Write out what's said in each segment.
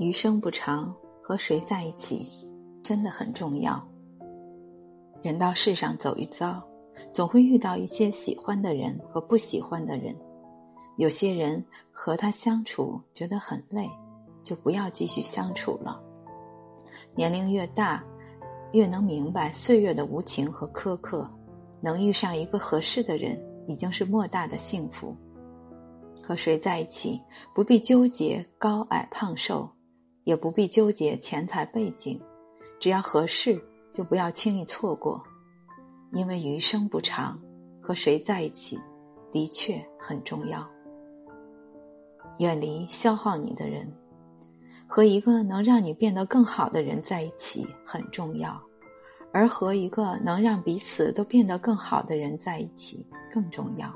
余生不长，和谁在一起真的很重要。人到世上走一遭，总会遇到一些喜欢的人和不喜欢的人。有些人和他相处觉得很累，就不要继续相处了。年龄越大，越能明白岁月的无情和苛刻。能遇上一个合适的人，已经是莫大的幸福。和谁在一起，不必纠结高矮胖瘦，也不必纠结钱财背景，只要合适，就不要轻易错过。因为余生不长，和谁在一起，的确很重要。远离消耗你的人。和一个能让你变得更好的人在一起很重要，而和一个能让彼此都变得更好的人在一起更重要。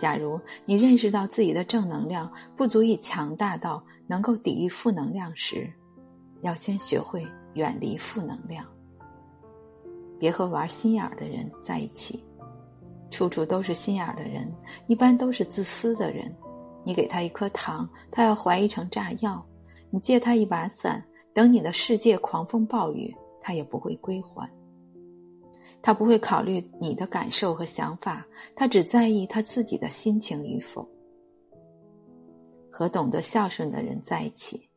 假如你认识到自己的正能量不足以强大到能够抵御负能量时，要先学会远离负能量。别和玩心眼儿的人在一起，处处都是心眼儿的人，一般都是自私的人。你给他一颗糖，他要怀疑成炸药。你借他一把伞，等你的世界狂风暴雨，他也不会归还。他不会考虑你的感受和想法，他只在意他自己的心情与否。和懂得孝顺的人在一起，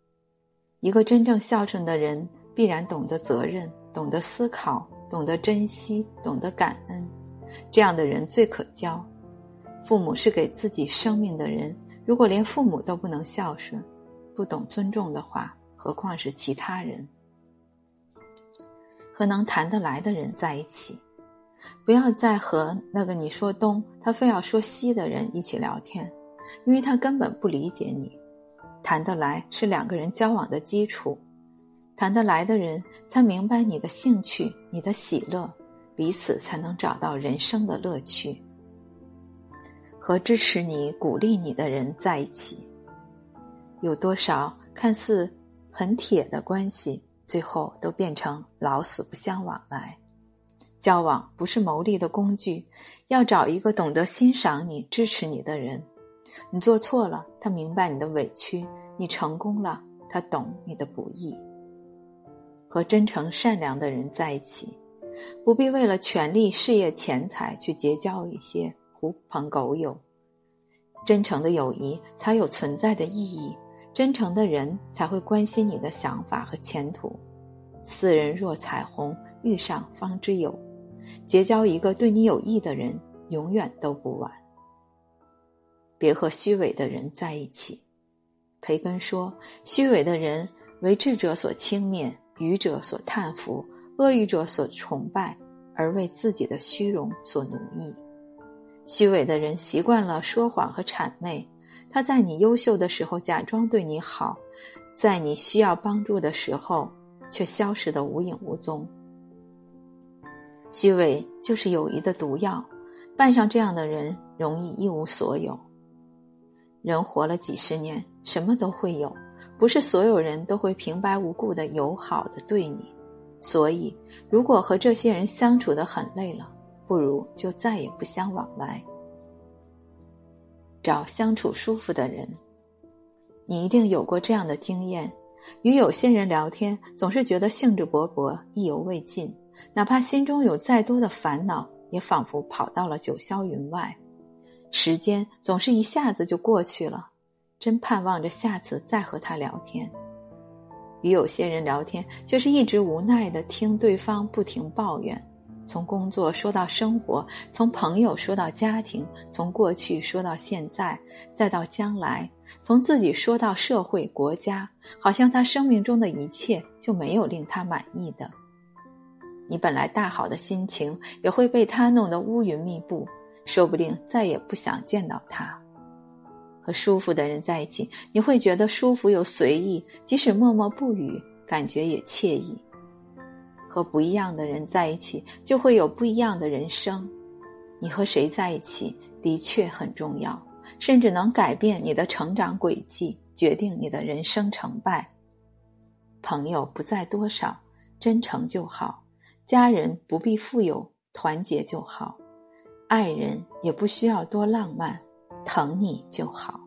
一个真正孝顺的人必然懂得责任，懂得思考，懂得珍惜，懂得感恩。这样的人最可交。父母是给自己生命的人，如果连父母都不能孝顺，不懂尊重的话，何况是其他人？和能谈得来的人在一起，不要再和那个你说东，他非要说西的人一起聊天，因为他根本不理解你。谈得来是两个人交往的基础，谈得来的人才明白你的兴趣、你的喜乐，彼此才能找到人生的乐趣。和支持你、鼓励你的人在一起。有多少看似很铁的关系，最后都变成老死不相往来。交往不是谋利的工具，要找一个懂得欣赏你、支持你的人。你做错了，他明白你的委屈；你成功了，他懂你的不易。和真诚善良的人在一起，不必为了权力、事业、钱财去结交一些狐朋狗友。真诚的友谊才有存在的意义。真诚的人才会关心你的想法和前途。斯人若彩虹，遇上方知有。结交一个对你有益的人，永远都不晚。别和虚伪的人在一起。培根说：“虚伪的人为智者所轻蔑，愚者所叹服，恶欲者所崇拜，而为自己的虚荣所奴役。虚伪的人习惯了说谎和谄媚。”他在你优秀的时候假装对你好，在你需要帮助的时候却消失的无影无踪。虚伪就是友谊的毒药，伴上这样的人容易一无所有。人活了几十年，什么都会有，不是所有人都会平白无故的友好的对你。所以，如果和这些人相处的很累了，不如就再也不相往来。找相处舒服的人，你一定有过这样的经验：与有些人聊天，总是觉得兴致勃勃、意犹未尽，哪怕心中有再多的烦恼，也仿佛跑到了九霄云外。时间总是一下子就过去了，真盼望着下次再和他聊天。与有些人聊天，却是一直无奈的听对方不停抱怨。从工作说到生活，从朋友说到家庭，从过去说到现在，再到将来，从自己说到社会、国家，好像他生命中的一切就没有令他满意的。你本来大好的心情也会被他弄得乌云密布，说不定再也不想见到他。和舒服的人在一起，你会觉得舒服又随意，即使默默不语，感觉也惬意。和不一样的人在一起，就会有不一样的人生。你和谁在一起的确很重要，甚至能改变你的成长轨迹，决定你的人生成败。朋友不在多少，真诚就好；家人不必富有，团结就好；爱人也不需要多浪漫，疼你就好。